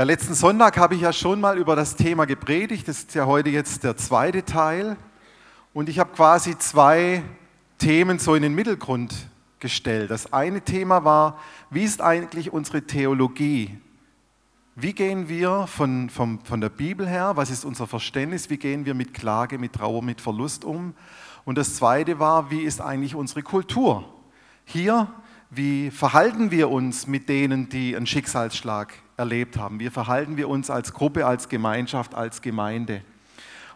Ja, letzten Sonntag habe ich ja schon mal über das Thema gepredigt. Das ist ja heute jetzt der zweite Teil. Und ich habe quasi zwei Themen so in den Mittelgrund gestellt. Das eine Thema war, wie ist eigentlich unsere Theologie? Wie gehen wir von, von, von der Bibel her? Was ist unser Verständnis? Wie gehen wir mit Klage, mit Trauer, mit Verlust um? Und das zweite war, wie ist eigentlich unsere Kultur? Hier, wie verhalten wir uns mit denen, die einen Schicksalsschlag erlebt haben? Wie verhalten wir uns als Gruppe, als Gemeinschaft, als Gemeinde?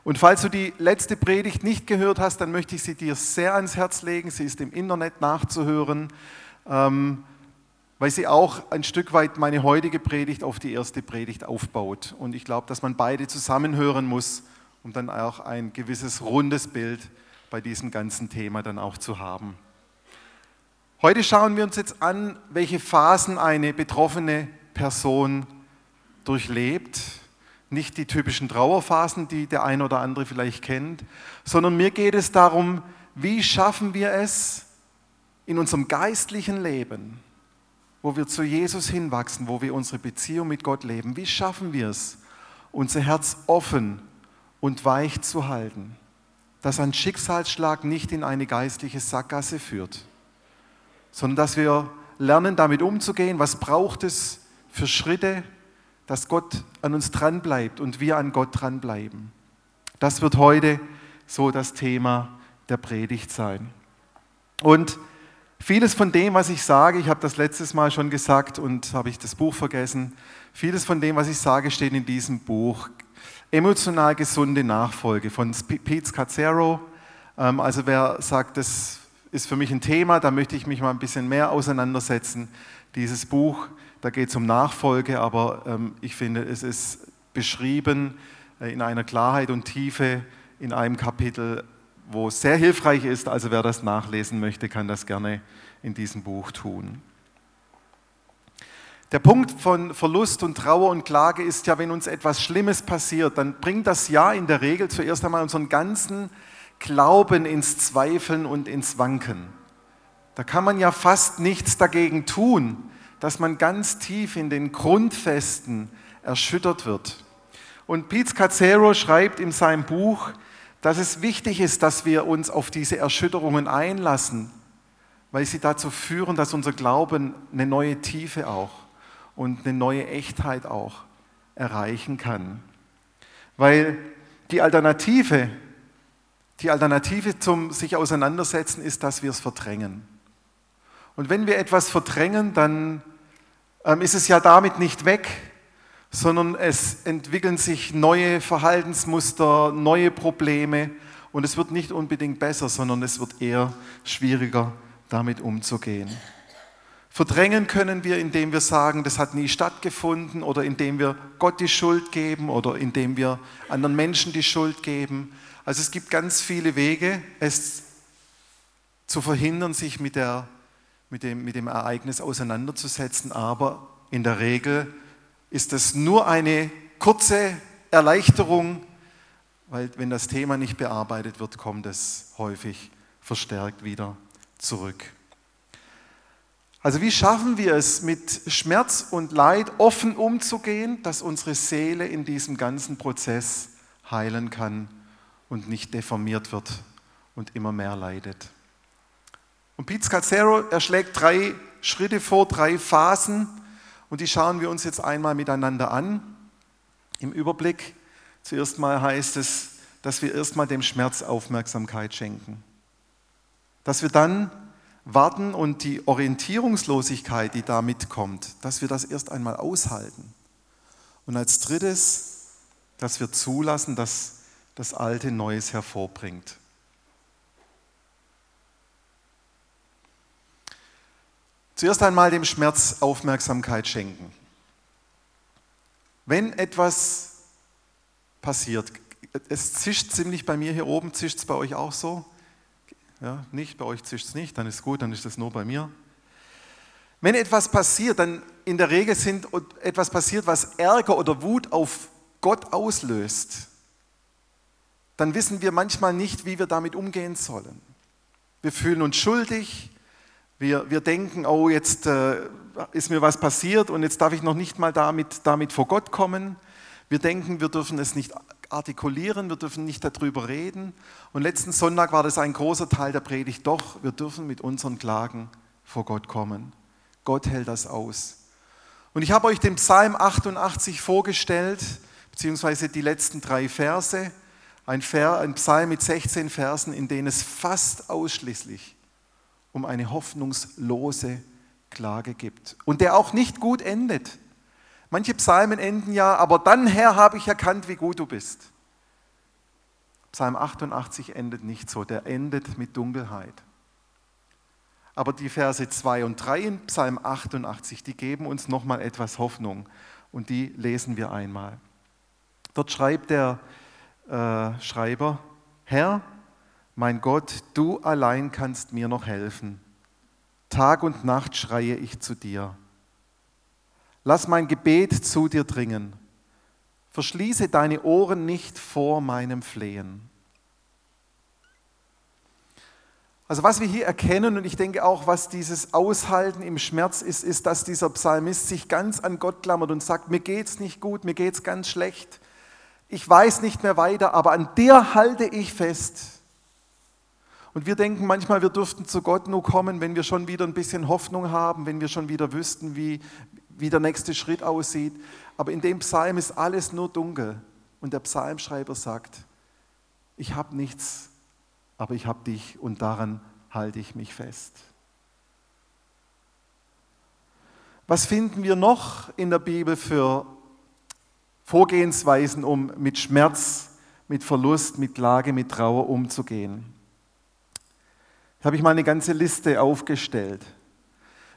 Und falls du die letzte Predigt nicht gehört hast, dann möchte ich sie dir sehr ans Herz legen. Sie ist im Internet nachzuhören, ähm, weil sie auch ein Stück weit meine heutige Predigt auf die erste Predigt aufbaut. Und ich glaube, dass man beide zusammenhören muss, um dann auch ein gewisses rundes Bild bei diesem ganzen Thema dann auch zu haben. Heute schauen wir uns jetzt an, welche Phasen eine betroffene Person durchlebt. Nicht die typischen Trauerphasen, die der eine oder andere vielleicht kennt, sondern mir geht es darum, wie schaffen wir es in unserem geistlichen Leben, wo wir zu Jesus hinwachsen, wo wir unsere Beziehung mit Gott leben, wie schaffen wir es, unser Herz offen und weich zu halten, dass ein Schicksalsschlag nicht in eine geistliche Sackgasse führt, sondern dass wir lernen, damit umzugehen, was braucht es für Schritte, dass Gott an uns dranbleibt und wir an Gott dranbleiben. Das wird heute so das Thema der Predigt sein. Und vieles von dem, was ich sage, ich habe das letztes Mal schon gesagt und habe ich das Buch vergessen, vieles von dem, was ich sage, steht in diesem Buch. Emotional gesunde Nachfolge von Pete Scazzaro. Ähm, also wer sagt, das ist für mich ein Thema, da möchte ich mich mal ein bisschen mehr auseinandersetzen. Dieses Buch da geht es um Nachfolge, aber ähm, ich finde, es ist beschrieben äh, in einer Klarheit und Tiefe in einem Kapitel, wo es sehr hilfreich ist. Also wer das nachlesen möchte, kann das gerne in diesem Buch tun. Der Punkt von Verlust und Trauer und Klage ist ja, wenn uns etwas Schlimmes passiert, dann bringt das ja in der Regel zuerst einmal unseren ganzen Glauben ins Zweifeln und ins Wanken. Da kann man ja fast nichts dagegen tun, dass man ganz tief in den Grundfesten erschüttert wird. Und Pete Scazzaro schreibt in seinem Buch, dass es wichtig ist, dass wir uns auf diese Erschütterungen einlassen, weil sie dazu führen, dass unser Glauben eine neue Tiefe auch und eine neue Echtheit auch erreichen kann. Weil die Alternative, die Alternative zum sich auseinandersetzen ist, dass wir es verdrängen. Und wenn wir etwas verdrängen, dann ist es ja damit nicht weg, sondern es entwickeln sich neue Verhaltensmuster, neue Probleme und es wird nicht unbedingt besser, sondern es wird eher schwieriger, damit umzugehen. Verdrängen können wir, indem wir sagen, das hat nie stattgefunden oder indem wir Gott die Schuld geben oder indem wir anderen Menschen die Schuld geben. Also es gibt ganz viele Wege, es zu verhindern, sich mit der mit dem, mit dem Ereignis auseinanderzusetzen, aber in der Regel ist es nur eine kurze Erleichterung, weil wenn das Thema nicht bearbeitet wird, kommt es häufig verstärkt wieder zurück. Also wie schaffen wir es, mit Schmerz und Leid offen umzugehen, dass unsere Seele in diesem ganzen Prozess heilen kann und nicht deformiert wird und immer mehr leidet? Und Pete Scazzaro, er schlägt drei Schritte vor, drei Phasen und die schauen wir uns jetzt einmal miteinander an. Im Überblick, zuerst mal heißt es, dass wir erstmal dem Schmerz Aufmerksamkeit schenken. Dass wir dann warten und die Orientierungslosigkeit, die damit kommt, dass wir das erst einmal aushalten. Und als drittes, dass wir zulassen, dass das Alte Neues hervorbringt. Zuerst einmal dem Schmerz Aufmerksamkeit schenken. Wenn etwas passiert, es zischt ziemlich bei mir hier oben, zischt es bei euch auch so? Ja, nicht, bei euch zischt es nicht, dann ist gut, dann ist es nur bei mir. Wenn etwas passiert, dann in der Regel sind etwas passiert, was Ärger oder Wut auf Gott auslöst, dann wissen wir manchmal nicht, wie wir damit umgehen sollen. Wir fühlen uns schuldig, Wir, wir denken, oh, jetzt äh, ist mir was passiert und jetzt darf ich noch nicht mal damit, damit vor Gott kommen. Wir denken, wir dürfen es nicht artikulieren, wir dürfen nicht darüber reden. Und letzten Sonntag war das ein großer Teil der Predigt. Doch, wir dürfen mit unseren Klagen vor Gott kommen. Gott hält das aus. Und ich habe euch den Psalm 88 vorgestellt, beziehungsweise die letzten drei Verse. Ein, Psalm mit 16 Versen, in denen es fast ausschließlich um eine hoffnungslose Klage gibt. Und der auch nicht gut endet. Manche Psalmen enden ja, aber dann, Herr, habe ich erkannt, wie gut du bist. Psalm 88 endet nicht so, der endet mit Dunkelheit. Aber die Verse 2 und 3 in Psalm 88, die geben uns nochmal etwas Hoffnung und die lesen wir einmal. Dort schreibt der äh, Schreiber, Herr, mein Gott, du allein kannst mir noch helfen. Tag und Nacht schreie ich zu dir. Lass mein Gebet zu dir dringen. Verschließe deine Ohren nicht vor meinem Flehen. Also was wir hier erkennen und ich denke auch, was dieses Aushalten im Schmerz ist, ist, dass dieser Psalmist sich ganz an Gott klammert und sagt, mir geht's nicht gut, mir geht's ganz schlecht. Ich weiß nicht mehr weiter, aber an dir halte ich fest. Und wir denken manchmal, wir dürften zu Gott nur kommen, wenn wir schon wieder ein bisschen Hoffnung haben, wenn wir schon wieder wüssten, wie, wie der nächste Schritt aussieht. Aber in dem Psalm ist alles nur dunkel. Und der Psalmschreiber sagt, ich habe nichts, aber ich habe dich und daran halte ich mich fest. Was finden wir noch in der Bibel für Vorgehensweisen, um mit Schmerz, mit Verlust, mit Klage, mit Trauer umzugehen? Da habe ich mal eine ganze Liste aufgestellt.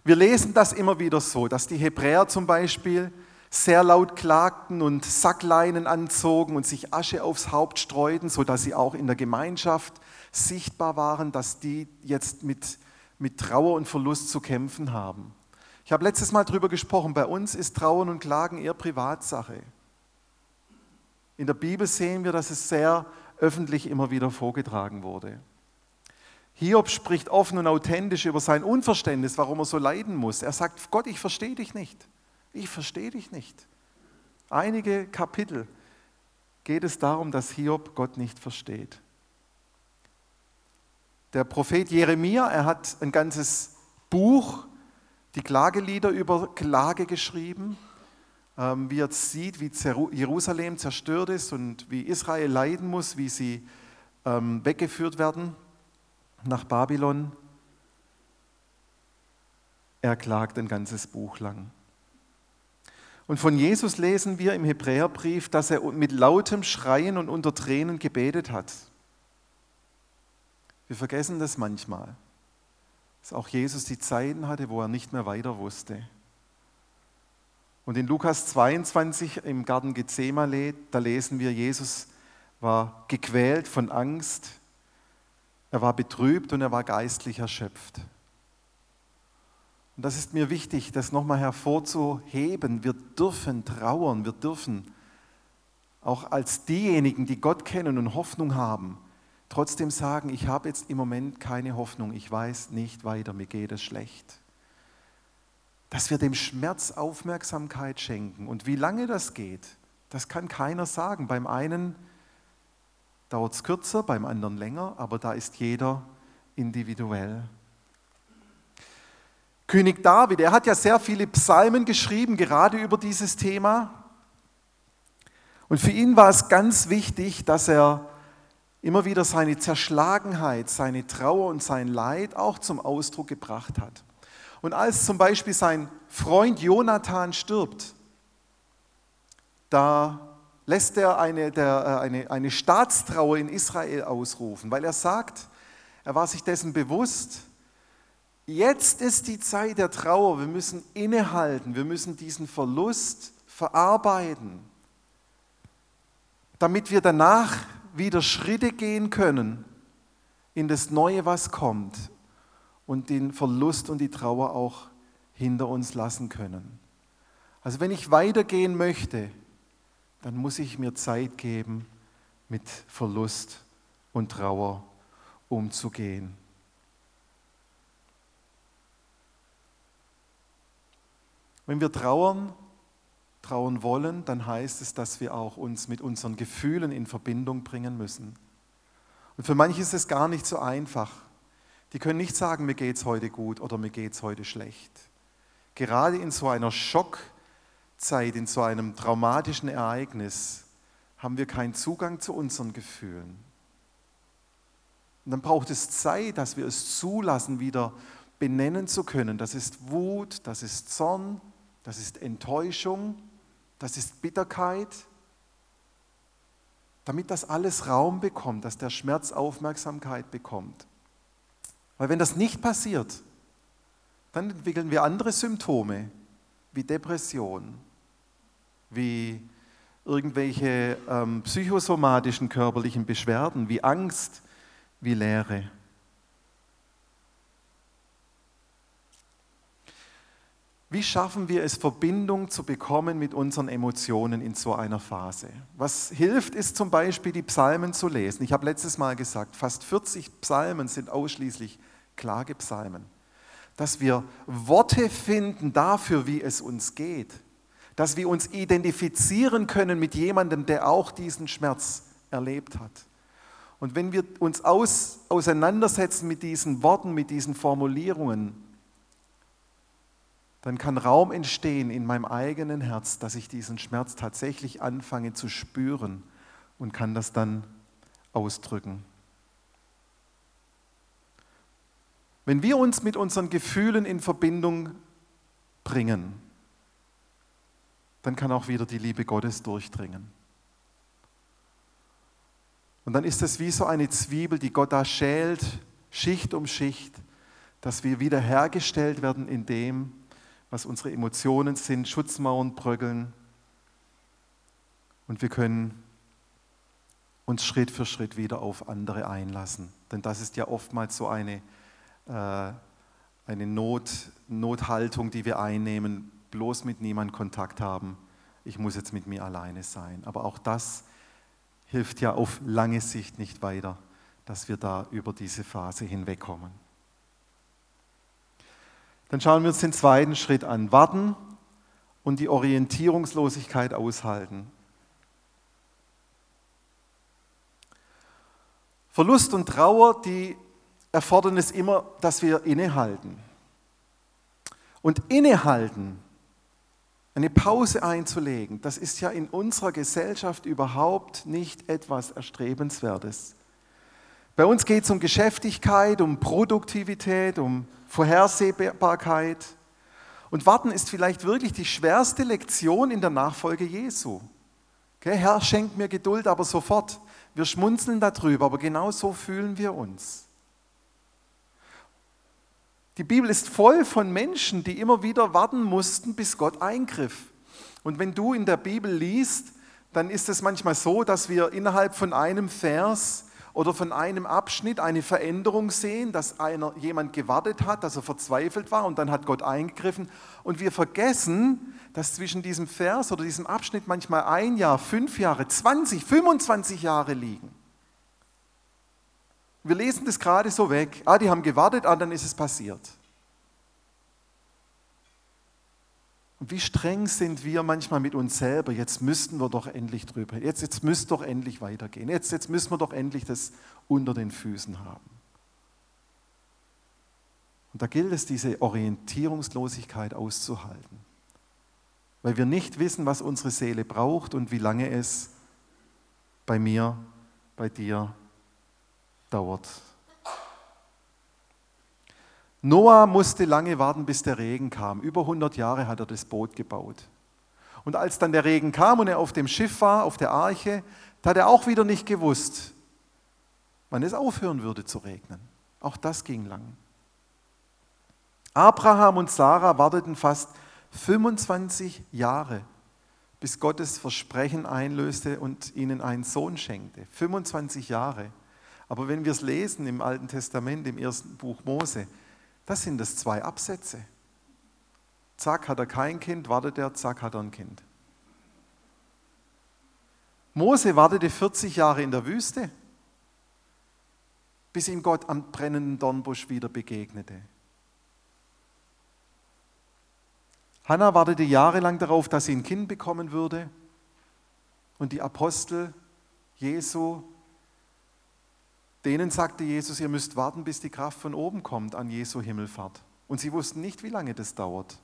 Wir lesen das immer wieder so, dass die Hebräer zum Beispiel sehr laut klagten und Sackleinen anzogen und sich Asche aufs Haupt streuten, sodass sie auch in der Gemeinschaft sichtbar waren, dass die jetzt mit, mit Trauer und Verlust zu kämpfen haben. Ich habe letztes Mal darüber gesprochen, bei uns ist Trauern und Klagen eher Privatsache. In der Bibel sehen wir, dass es sehr öffentlich immer wieder vorgetragen wurde. Hiob spricht offen und authentisch über sein Unverständnis, warum er so leiden muss. Er sagt, Gott, ich verstehe dich nicht. Ich verstehe dich nicht. Einige Kapitel geht es darum, dass Hiob Gott nicht versteht. Der Prophet Jeremia, er hat ein ganzes Buch, die Klagelieder über Klage geschrieben, ähm, wie er sieht, wie Jerusalem zerstört ist und wie Israel leiden muss, wie sie ähm, weggeführt werden nach Babylon. Er klagt ein ganzes Buch lang. Und von Jesus lesen wir im Hebräerbrief, dass er mit lautem Schreien und unter Tränen gebetet hat. Wir vergessen das manchmal, dass auch Jesus die Zeiten hatte, wo er nicht mehr weiter wusste. Und in Lukas 22 im Garten Gethsemane, da lesen wir, Jesus war gequält von Angst, er war betrübt und er war geistlich erschöpft. Und das ist mir wichtig, das nochmal hervorzuheben. Wir dürfen trauern, wir dürfen auch als diejenigen, die Gott kennen und Hoffnung haben, trotzdem sagen, ich habe jetzt im Moment keine Hoffnung, ich weiß nicht weiter, mir geht es schlecht. Dass wir dem Schmerz Aufmerksamkeit schenken. Und wie lange das geht, das kann keiner sagen. Beim einen dauert es kürzer, beim anderen länger, aber da ist jeder individuell. König David, er hat ja sehr viele Psalmen geschrieben, gerade über dieses Thema. Und für ihn war es ganz wichtig, dass er immer wieder seine Zerschlagenheit, seine Trauer und sein Leid auch zum Ausdruck gebracht hat. Und als zum Beispiel sein Freund Jonathan stirbt, da lässt er eine, der, äh, eine, eine Staatstrauer in Israel ausrufen, weil er sagt, er war sich dessen bewusst, jetzt ist die Zeit der Trauer, wir müssen innehalten, wir müssen diesen Verlust verarbeiten, damit wir danach wieder Schritte gehen können in das Neue, was kommt und den Verlust und die Trauer auch hinter uns lassen können. Also wenn ich weitergehen möchte, dann muss ich mir Zeit geben, mit Verlust und Trauer umzugehen. Wenn wir trauern, trauen wollen, dann heißt es, dass wir auch uns mit unseren Gefühlen in Verbindung bringen müssen. Und für manche ist es gar nicht so einfach. Die können nicht sagen, mir geht es heute gut oder mir geht es heute schlecht. Gerade in so einer Schockzeit, in so einem traumatischen Ereignis, haben wir keinen Zugang zu unseren Gefühlen. Und dann braucht es Zeit, dass wir es zulassen, wieder benennen zu können. Das ist Wut, das ist Zorn, das ist Enttäuschung, das ist Bitterkeit. Damit das alles Raum bekommt, dass der Schmerz Aufmerksamkeit bekommt. Weil wenn das nicht passiert, dann entwickeln wir andere Symptome, wie Depression, wie irgendwelche ähm, psychosomatischen körperlichen Beschwerden, wie Angst, wie Leere. Wie schaffen wir es, Verbindung zu bekommen mit unseren Emotionen in so einer Phase? Was hilft, ist zum Beispiel, die Psalmen zu lesen. Ich habe letztes Mal gesagt, fast 40 Psalmen sind ausschließlich Klagepsalmen. Dass wir Worte finden dafür, wie es uns geht. Dass wir uns identifizieren können mit jemandem, der auch diesen Schmerz erlebt hat. Und wenn wir uns aus, auseinandersetzen mit diesen Worten, mit diesen Formulierungen, dann kann Raum entstehen in meinem eigenen Herz, dass ich diesen Schmerz tatsächlich anfange zu spüren und kann das dann ausdrücken. Wenn wir uns mit unseren Gefühlen in Verbindung bringen, dann kann auch wieder die Liebe Gottes durchdringen. Und dann ist es wie so eine Zwiebel, die Gott da schält, Schicht um Schicht, dass wir wiederhergestellt werden in dem, was unsere Emotionen sind, Schutzmauern bröckeln. Und wir können uns Schritt für Schritt wieder auf andere einlassen. Denn das ist ja oftmals so eine, äh, eine Not, Nothaltung, die wir einnehmen, bloß mit niemandem Kontakt haben. Ich muss jetzt mit mir alleine sein. Aber auch das hilft ja auf lange Sicht nicht weiter, dass wir da über diese Phase hinwegkommen. Dann schauen wir uns den zweiten Schritt an. Warten und die Orientierungslosigkeit aushalten. Verlust und Trauer, die erfordern es immer, dass wir innehalten. Und innehalten, eine Pause einzulegen, das ist ja in unserer Gesellschaft überhaupt nicht etwas Erstrebenswertes. Bei uns geht es um Geschäftigkeit, um Produktivität, um Vorhersehbarkeit. Und warten ist vielleicht wirklich die schwerste Lektion in der Nachfolge Jesu. Okay, Herr, schenk mir Geduld, aber sofort. Wir schmunzeln darüber, aber genau so fühlen wir uns. Die Bibel ist voll von Menschen, die immer wieder warten mussten, bis Gott eingriff. Und wenn du in der Bibel liest, dann ist es manchmal so, dass wir innerhalb von einem Vers oder von einem Abschnitt eine Veränderung sehen, dass einer, jemand gewartet hat, dass er verzweifelt war und dann hat Gott eingegriffen. Und wir vergessen, dass zwischen diesem Vers oder diesem Abschnitt manchmal ein Jahr, fünf Jahre, 20, 25 Jahre liegen. Wir lesen das gerade so weg. Ah, die haben gewartet, ah, dann ist es passiert. Und wie streng sind wir manchmal mit uns selber? Jetzt müssten wir doch endlich drüber. Jetzt, jetzt müsste doch endlich weitergehen. Jetzt, jetzt müssen wir doch endlich das unter den Füßen haben. Und da gilt es, diese Orientierungslosigkeit auszuhalten. Weil wir nicht wissen, was unsere Seele braucht und wie lange es bei mir, bei dir dauert. Noah musste lange warten, bis der Regen kam. Über 100 Jahre hat er das Boot gebaut. Und als dann der Regen kam und er auf dem Schiff war, auf der Arche, da hat er auch wieder nicht gewusst, wann es aufhören würde zu regnen. Auch das ging lang. Abraham und Sarah warteten fast 25 Jahre, bis Gottes Versprechen einlöste und ihnen einen Sohn schenkte. 25 Jahre. Aber wenn wir es lesen im Alten Testament, im ersten Buch Mose, das sind das zwei Absätze. Zack, hat er kein Kind, wartet er, zack, hat er ein Kind. Mose wartete 40 Jahre in der Wüste, bis ihm Gott am brennenden Dornbusch wieder begegnete. Hannah wartete jahrelang darauf, dass sie ein Kind bekommen würde. Und die Apostel Jesu, denen sagte Jesus, ihr müsst warten, bis die Kraft von oben kommt an Jesu Himmelfahrt. Und sie wussten nicht, wie lange das dauert.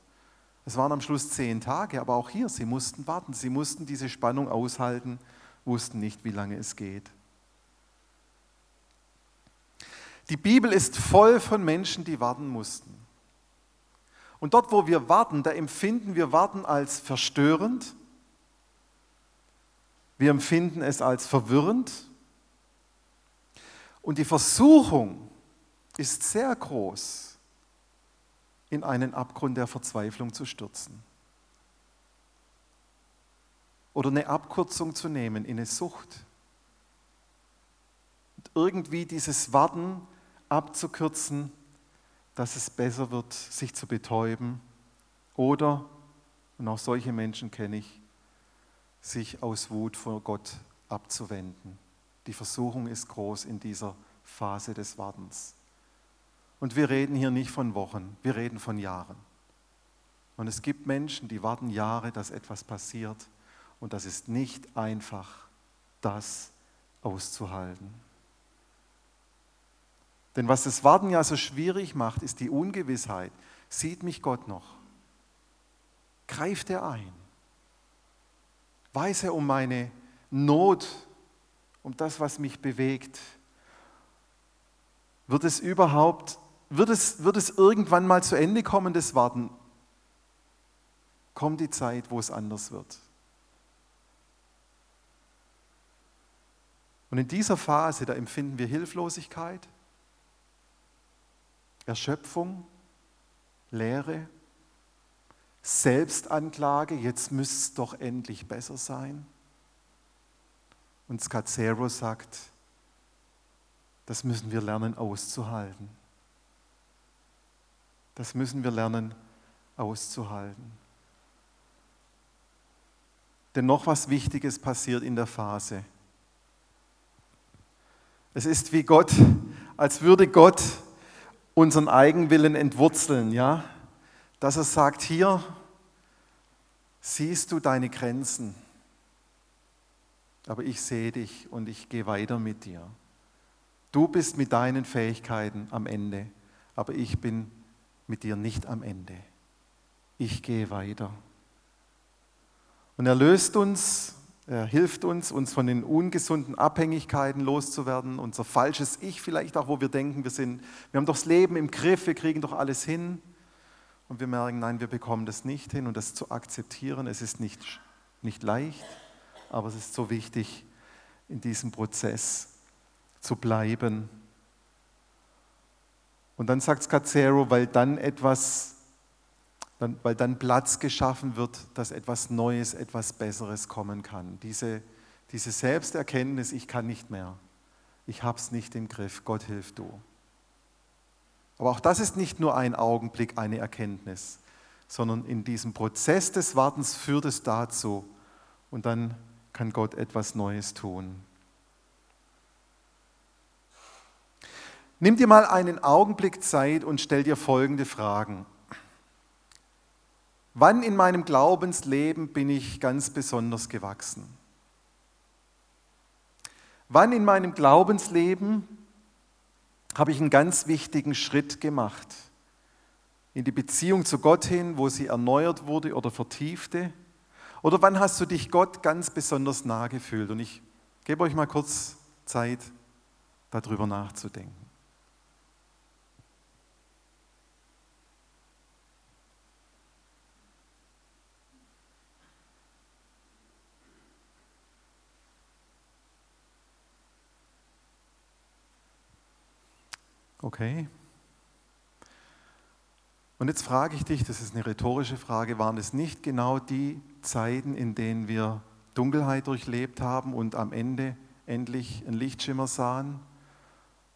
Es waren am Schluss zehn Tage, aber auch hier, sie mussten warten, sie mussten diese Spannung aushalten, wussten nicht, wie lange es geht. Die Bibel ist voll von Menschen, die warten mussten. Und dort, wo wir warten, da empfinden wir Warten als verstörend, wir empfinden es als verwirrend und die Versuchung ist sehr groß, in einen Abgrund der Verzweiflung zu stürzen. Oder eine Abkürzung zu nehmen in eine Sucht. Und irgendwie dieses Warten abzukürzen, dass es besser wird, sich zu betäuben. Oder, und auch solche Menschen kenne ich, sich aus Wut vor Gott abzuwenden. Die Versuchung ist groß in dieser Phase des Wartens. Und wir reden hier nicht von Wochen, wir reden von Jahren. Und es gibt Menschen, die warten Jahre, dass etwas passiert. Und das ist nicht einfach, das auszuhalten. Denn was das Warten ja so schwierig macht, ist die Ungewissheit. Sieht mich Gott noch? Greift er ein? Weiß er um meine Not, um das, was mich bewegt? Wird es überhaupt wird es, wird es irgendwann mal zu Ende kommen, das Warten? Kommt die Zeit, wo es anders wird. Und in dieser Phase, da empfinden wir Hilflosigkeit, Erschöpfung, Leere, Selbstanklage, jetzt müsste es doch endlich besser sein. Und Scacero sagt, das müssen wir lernen auszuhalten. Das müssen wir lernen auszuhalten. Denn noch was Wichtiges passiert in der Phase. Es ist wie Gott, als würde Gott unseren Eigenwillen entwurzeln, ja? Dass er sagt, hier siehst du deine Grenzen, aber ich sehe dich und ich gehe weiter mit dir. Du bist mit deinen Fähigkeiten am Ende, aber ich bin mit dir nicht am Ende. Ich gehe weiter. Und er löst uns, er hilft uns, uns von den ungesunden Abhängigkeiten loszuwerden, unser falsches Ich vielleicht auch, wo wir denken, wir sind, wir haben doch das Leben im Griff, wir kriegen doch alles hin. Und wir merken, nein, wir bekommen das nicht hin und das zu akzeptieren, es ist nicht, nicht leicht, aber es ist so wichtig, in diesem Prozess zu bleiben und dann sagt Scacero, weil dann etwas, weil dann Platz geschaffen wird, dass etwas Neues, etwas Besseres kommen kann. Diese, diese Selbsterkenntnis, ich kann nicht mehr. Ich habe es nicht im Griff. Gott hilf du. Aber auch das ist nicht nur ein Augenblick, eine Erkenntnis, sondern in diesem Prozess des Wartens führt es dazu und dann kann Gott etwas Neues tun. Nimm dir mal einen Augenblick Zeit und stell dir folgende Fragen. Wann in meinem Glaubensleben bin ich ganz besonders gewachsen? Wann in meinem Glaubensleben habe ich einen ganz wichtigen Schritt gemacht? In die Beziehung zu Gott hin, wo sie erneuert wurde oder vertiefte? Oder wann hast du dich Gott ganz besonders nahe gefühlt? Und ich gebe euch mal kurz Zeit, darüber nachzudenken. Okay. Und jetzt frage ich dich, das ist eine rhetorische Frage, waren es nicht genau die Zeiten, in denen wir Dunkelheit durchlebt haben und am Ende endlich einen Lichtschimmer sahen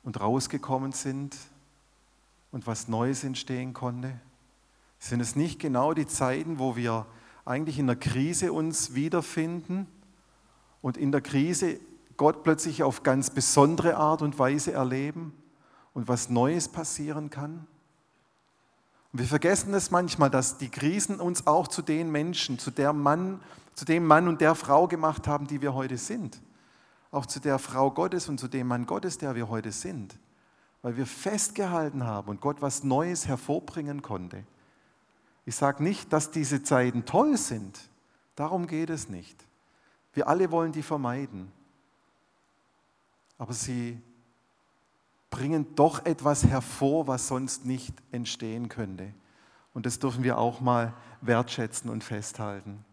und rausgekommen sind und was Neues entstehen konnte? Sind es nicht genau die Zeiten, wo wir eigentlich in der Krise uns wiederfinden und in der Krise Gott plötzlich auf ganz besondere Art und Weise erleben? und was Neues passieren kann? Und wir vergessen es manchmal, dass die Krisen uns auch zu den Menschen, zu, der Mann, zu dem Mann und der Frau gemacht haben, die wir heute sind. Auch zu der Frau Gottes und zu dem Mann Gottes, der wir heute sind. Weil wir festgehalten haben und Gott was Neues hervorbringen konnte. Ich sage nicht, dass diese Zeiten toll sind. Darum geht es nicht. Wir alle wollen die vermeiden. Aber sie bringen doch etwas hervor, was sonst nicht entstehen könnte. Und das dürfen wir auch mal wertschätzen und festhalten.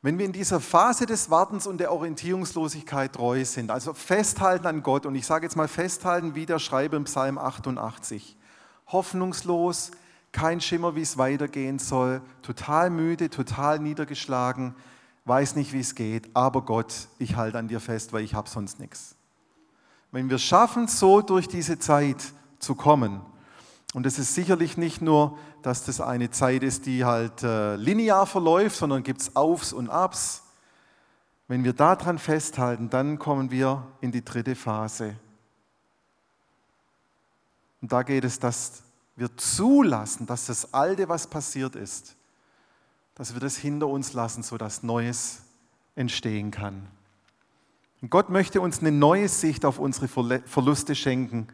Wenn wir in dieser Phase des Wartens und der Orientierungslosigkeit treu sind, also festhalten an Gott, und ich sage jetzt mal festhalten, wie der Schreiber im Psalm 88, hoffnungslos, kein Schimmer, wie es weitergehen soll, total müde, total niedergeschlagen, weiß nicht, wie es geht, aber Gott, ich halte an dir fest, weil ich habe sonst nichts. Wenn wir schaffen, so durch diese Zeit zu kommen, und es ist sicherlich nicht nur, dass das eine Zeit ist, die halt äh, linear verläuft, sondern gibt es Aufs und Abs. Wenn wir daran festhalten, dann kommen wir in die dritte Phase. Und da geht es, dass wir zulassen, dass das Alte, was passiert ist, dass wir das hinter uns lassen, sodass Neues entstehen kann. Und Gott möchte uns eine neue Sicht auf unsere Verluste schenken.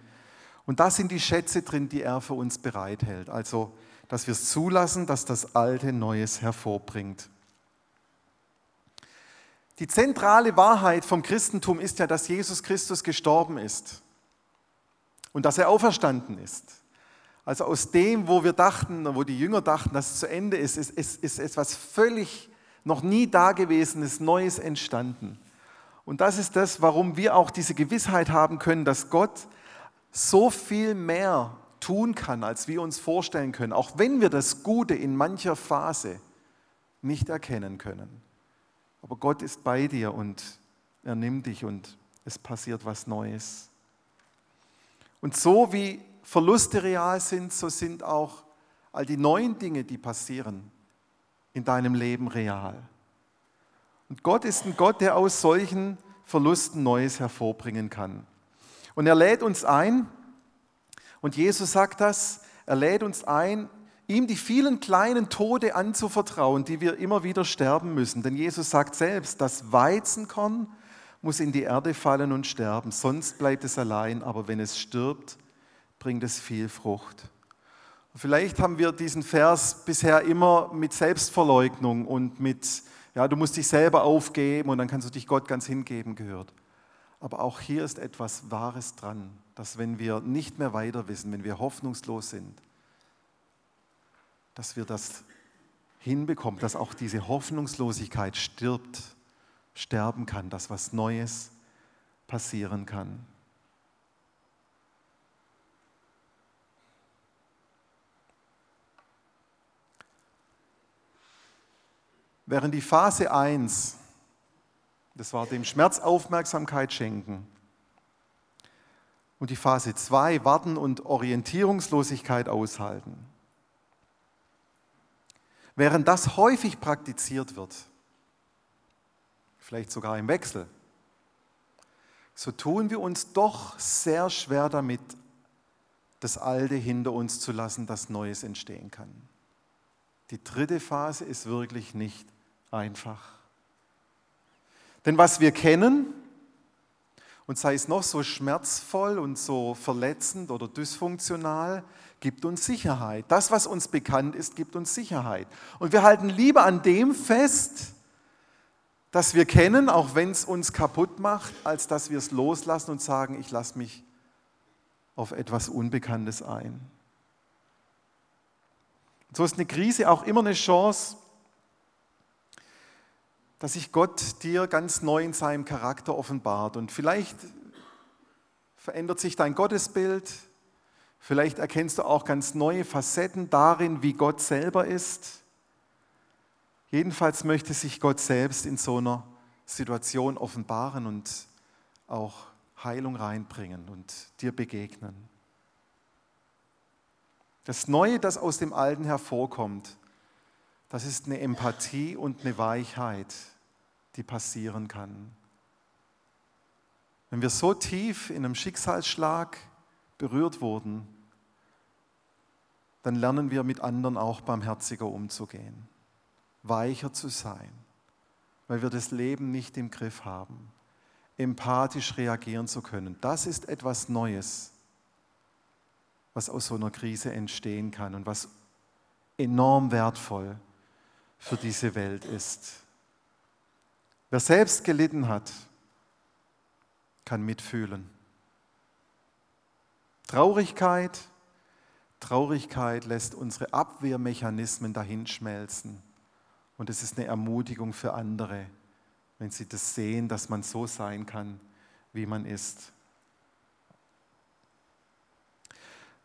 Und da sind die Schätze drin, die er für uns bereithält. Also, dass wir es zulassen, dass das Alte Neues hervorbringt. Die zentrale Wahrheit vom Christentum ist ja, dass Jesus Christus gestorben ist und dass er auferstanden ist. Also aus dem, wo wir dachten, wo die Jünger dachten, dass es zu Ende ist, ist, ist, ist etwas völlig noch nie Dagewesenes, Neues entstanden. Und das ist das, warum wir auch diese Gewissheit haben können, dass Gott so viel mehr tun kann, als wir uns vorstellen können, auch wenn wir das Gute in mancher Phase nicht erkennen können. Aber Gott ist bei dir und er nimmt dich und es passiert was Neues. Und so wie Verluste real sind, so sind auch all die neuen Dinge, die passieren, in deinem Leben real. Und Gott ist ein Gott, der aus solchen Verlusten Neues hervorbringen kann. Und er lädt uns ein, und Jesus sagt das, er lädt uns ein, ihm die vielen kleinen Tode anzuvertrauen, die wir immer wieder sterben müssen. Denn Jesus sagt selbst, das Weizenkorn muss in die Erde fallen und sterben, sonst bleibt es allein, aber wenn es stirbt, bringt es viel Frucht. Vielleicht haben wir diesen Vers bisher immer mit Selbstverleugnung und mit, ja, du musst dich selber aufgeben und dann kannst du dich Gott ganz hingeben gehört. Aber auch hier ist etwas Wahres dran, dass wenn wir nicht mehr weiter wissen, wenn wir hoffnungslos sind, dass wir das hinbekommen, dass auch diese Hoffnungslosigkeit stirbt, sterben kann, dass was Neues passieren kann. Während die Phase 1, das war dem Schmerz Aufmerksamkeit schenken, und die Phase 2, Warten und Orientierungslosigkeit aushalten. Während das häufig praktiziert wird, vielleicht sogar im Wechsel, so tun wir uns doch sehr schwer damit, das Alte hinter uns zu lassen, dass Neues entstehen kann. Die dritte Phase ist wirklich nicht einfach. Denn was wir kennen, und sei es noch so schmerzvoll und so verletzend oder dysfunktional, gibt uns Sicherheit. Das, was uns bekannt ist, gibt uns Sicherheit. Und wir halten lieber an dem fest, das wir kennen, auch wenn es uns kaputt macht, als dass wir es loslassen und sagen, ich lasse mich auf etwas Unbekanntes ein. So ist eine Krise auch immer eine Chance, dass sich Gott dir ganz neu in seinem Charakter offenbart. Und vielleicht verändert sich dein Gottesbild, vielleicht erkennst du auch ganz neue Facetten darin, wie Gott selber ist. Jedenfalls möchte sich Gott selbst in so einer Situation offenbaren und auch Heilung reinbringen und dir begegnen. Das Neue, das aus dem Alten hervorkommt, das ist eine Empathie und eine Weichheit, die passieren kann. wenn wir so tief in einem Schicksalsschlag berührt wurden, dann lernen wir mit anderen auch barmherziger umzugehen, weicher zu sein, weil wir das Leben nicht im Griff haben, empathisch reagieren zu können. Das ist etwas Neues, was aus so einer Krise entstehen kann und was enorm wertvoll für diese Welt ist. Wer selbst gelitten hat, kann mitfühlen. Traurigkeit, Traurigkeit lässt unsere Abwehrmechanismen dahinschmelzen. Und es ist eine Ermutigung für andere, wenn sie das sehen, dass man so sein kann, wie man ist.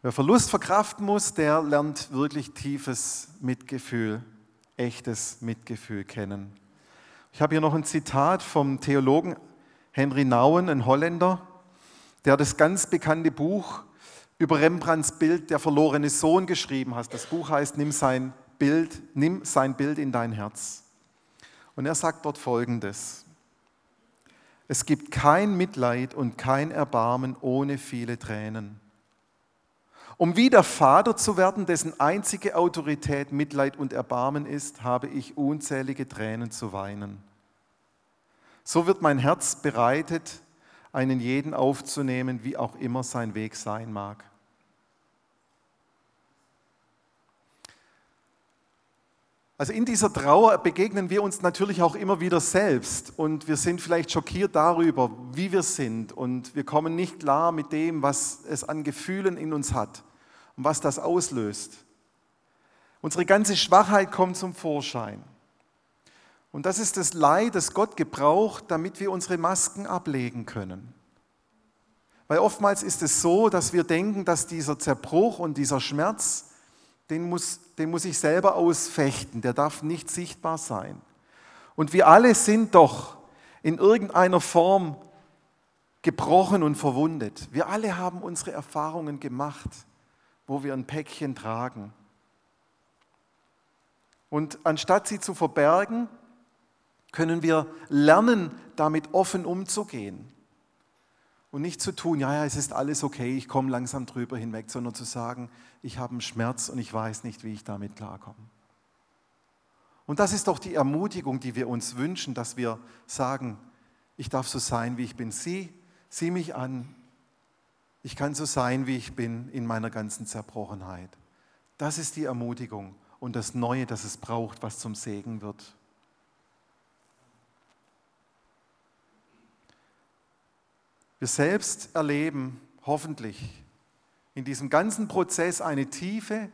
Wer Verlust verkraften muss, der lernt wirklich tiefes Mitgefühl, echtes Mitgefühl kennen. Ich habe hier noch ein Zitat vom Theologen Henry Nouwen, ein Holländer, der das ganz bekannte Buch über Rembrandts Bild Der verlorene Sohn geschrieben hat. Das Buch heißt Nimm sein Bild, nimm sein Bild in dein Herz. Und er sagt dort folgendes: Es gibt kein Mitleid und kein Erbarmen ohne viele Tränen. Um wie der Vater zu werden, dessen einzige Autorität Mitleid und Erbarmen ist, habe ich unzählige Tränen zu weinen. So wird mein Herz bereitet, einen jeden aufzunehmen, wie auch immer sein Weg sein mag. Also in dieser Trauer begegnen wir uns natürlich auch immer wieder selbst und wir sind vielleicht schockiert darüber, wie wir sind und wir kommen nicht klar mit dem, was es an Gefühlen in uns hat und was das auslöst. Unsere ganze Schwachheit kommt zum Vorschein. Und das ist das Leid, das Gott gebraucht, damit wir unsere Masken ablegen können. Weil oftmals ist es so, dass wir denken, dass dieser Zerbruch und dieser Schmerz, den muss, den muss ich selber ausfechten, der darf nicht sichtbar sein. Und wir alle sind doch in irgendeiner Form gebrochen und verwundet. Wir alle haben unsere Erfahrungen gemacht, wo wir ein Päckchen tragen. Und anstatt sie zu verbergen, können wir lernen, damit offen umzugehen. Und nicht zu tun, ja, ja, es ist alles okay, ich komme langsam drüber hinweg, sondern zu sagen, ich habe einen Schmerz und ich weiß nicht, wie ich damit klarkomme. Und das ist doch die Ermutigung, die wir uns wünschen, dass wir sagen, ich darf so sein, wie ich bin. Sieh, sieh mich an. Ich kann so sein, wie ich bin in meiner ganzen Zerbrochenheit. Das ist die Ermutigung und das Neue, das es braucht, was zum Segen wird. Wir selbst erleben hoffentlich in diesem ganzen Prozess eine Tiefe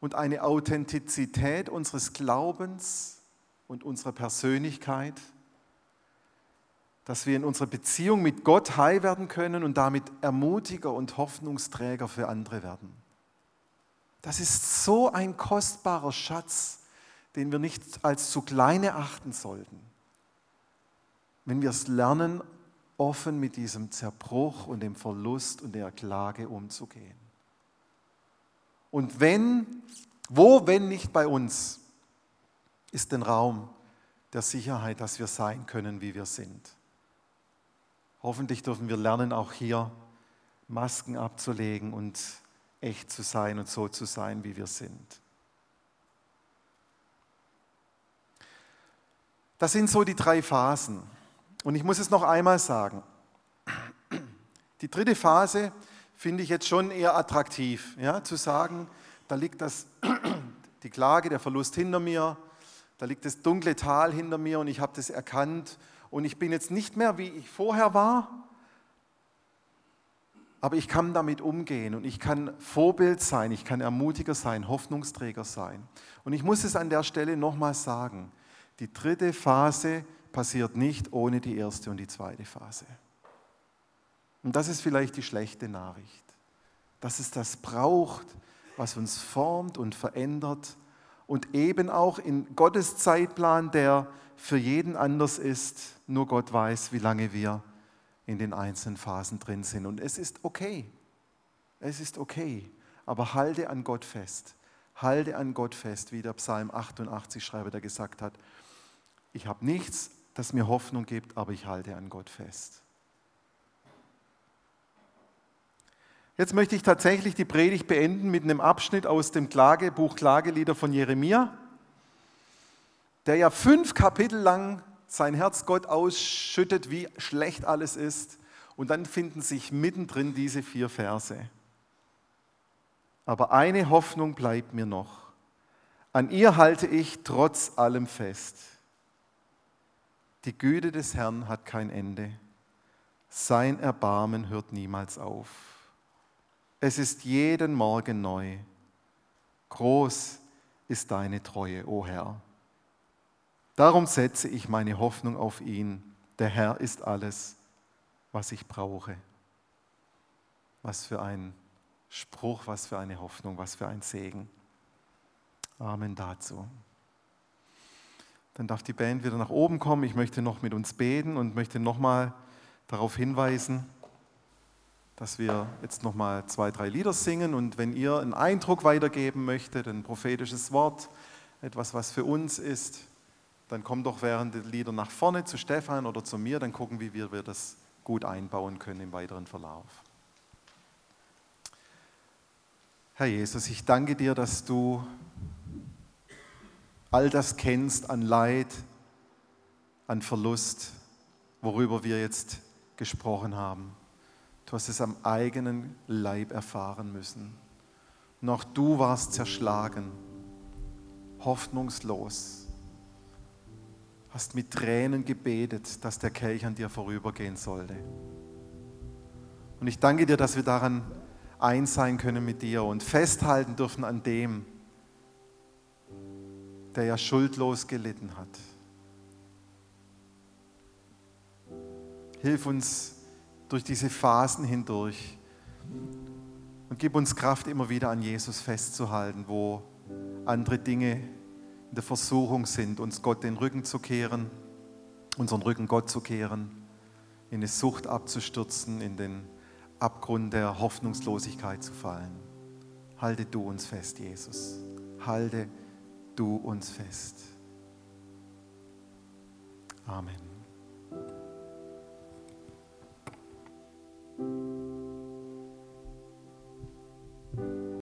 und eine Authentizität unseres Glaubens und unserer Persönlichkeit, dass wir in unserer Beziehung mit Gott heil werden können und damit Ermutiger und Hoffnungsträger für andere werden. Das ist so ein kostbarer Schatz, den wir nicht als zu kleine achten sollten. Wenn wir es lernen, offen mit diesem Zerbruch und dem Verlust und der Klage umzugehen. Und wenn, wo, wenn nicht bei uns, ist ein Raum der Sicherheit, dass wir sein können, wie wir sind. Hoffentlich dürfen wir lernen, auch hier Masken abzulegen und echt zu sein und so zu sein, wie wir sind. Das sind so die drei Phasen. Und ich muss es noch einmal sagen. Die dritte Phase finde ich jetzt schon eher attraktiv, ja, zu sagen, da liegt das, die Klage, der Verlust hinter mir, da liegt das dunkle Tal hinter mir und ich habe das erkannt und ich bin jetzt nicht mehr, wie ich vorher war, aber ich kann damit umgehen und ich kann Vorbild sein, ich kann Ermutiger sein, Hoffnungsträger sein. Und ich muss es an der Stelle nochmal sagen, die dritte Phase passiert nicht ohne die erste und die zweite Phase. Und das ist vielleicht die schlechte Nachricht, dass es das braucht, was uns formt und verändert und eben auch in Gottes Zeitplan, der für jeden anders ist, nur Gott weiß, wie lange wir in den einzelnen Phasen drin sind. Und es ist okay. Es ist okay. Aber halte an Gott fest. Halte an Gott fest, wie der Psalm 88 Schreiber da gesagt hat. Ich habe nichts, das mir Hoffnung gibt, aber ich halte an Gott fest. Jetzt möchte ich tatsächlich die Predigt beenden mit einem Abschnitt aus dem Klagebuch Klagelieder von Jeremia, der ja fünf Kapitel lang sein Herz Gott ausschüttet, wie schlecht alles ist. Und dann finden sich mittendrin diese vier Verse. Aber eine Hoffnung bleibt mir noch. An ihr halte ich trotz allem fest. Die Güte des Herrn hat kein Ende. Sein Erbarmen hört niemals auf. Es ist jeden Morgen neu. Groß ist deine Treue, o Herr. Darum setze ich meine Hoffnung auf ihn. Der Herr ist alles, was ich brauche. Was für ein Spruch, was für eine Hoffnung, was für ein Segen. Amen dazu. Dann darf die Band wieder nach oben kommen. Ich möchte noch mit uns beten und möchte nochmal darauf hinweisen, dass wir jetzt nochmal zwei, drei Lieder singen. Und wenn ihr einen Eindruck weitergeben möchtet, ein prophetisches Wort, etwas, was für uns ist, dann kommt doch während der Lieder nach vorne zu Stefan oder zu mir, dann gucken, wie wir das gut einbauen können im weiteren Verlauf. Herr Jesus, ich danke dir, dass du all das kennst an Leid, an Verlust, worüber wir jetzt gesprochen haben. Du hast es am eigenen Leib erfahren müssen. Noch du warst zerschlagen, hoffnungslos, hast mit Tränen gebetet, dass der Kelch an dir vorübergehen sollte. Und ich danke dir, dass wir daran eins sein können mit dir und festhalten dürfen an dem, der ja schuldlos gelitten hat. Hilf uns durch diese Phasen hindurch und gib uns Kraft, immer wieder an Jesus festzuhalten, wo andere Dinge in der Versuchung sind, uns Gott den Rücken zu kehren, unseren Rücken Gott zu kehren, in die Sucht abzustürzen, in den Abgrund der Hoffnungslosigkeit zu fallen. Halte du uns fest, Jesus. Halte du uns fest. Amen.